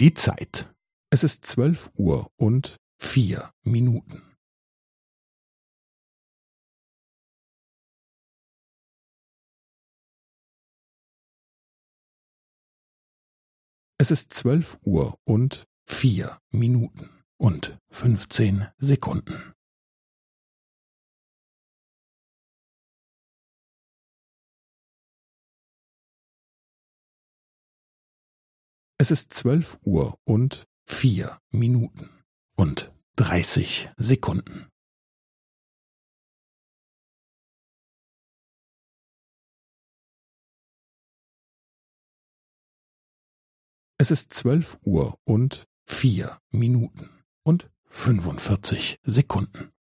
Die Zeit. Es ist zwölf Uhr und vier Minuten. Es ist zwölf Uhr und vier Minuten und fünfzehn Sekunden. Es ist zwölf Uhr und vier Minuten und dreißig Sekunden. Es ist zwölf Uhr und vier Minuten und fünfundvierzig Sekunden.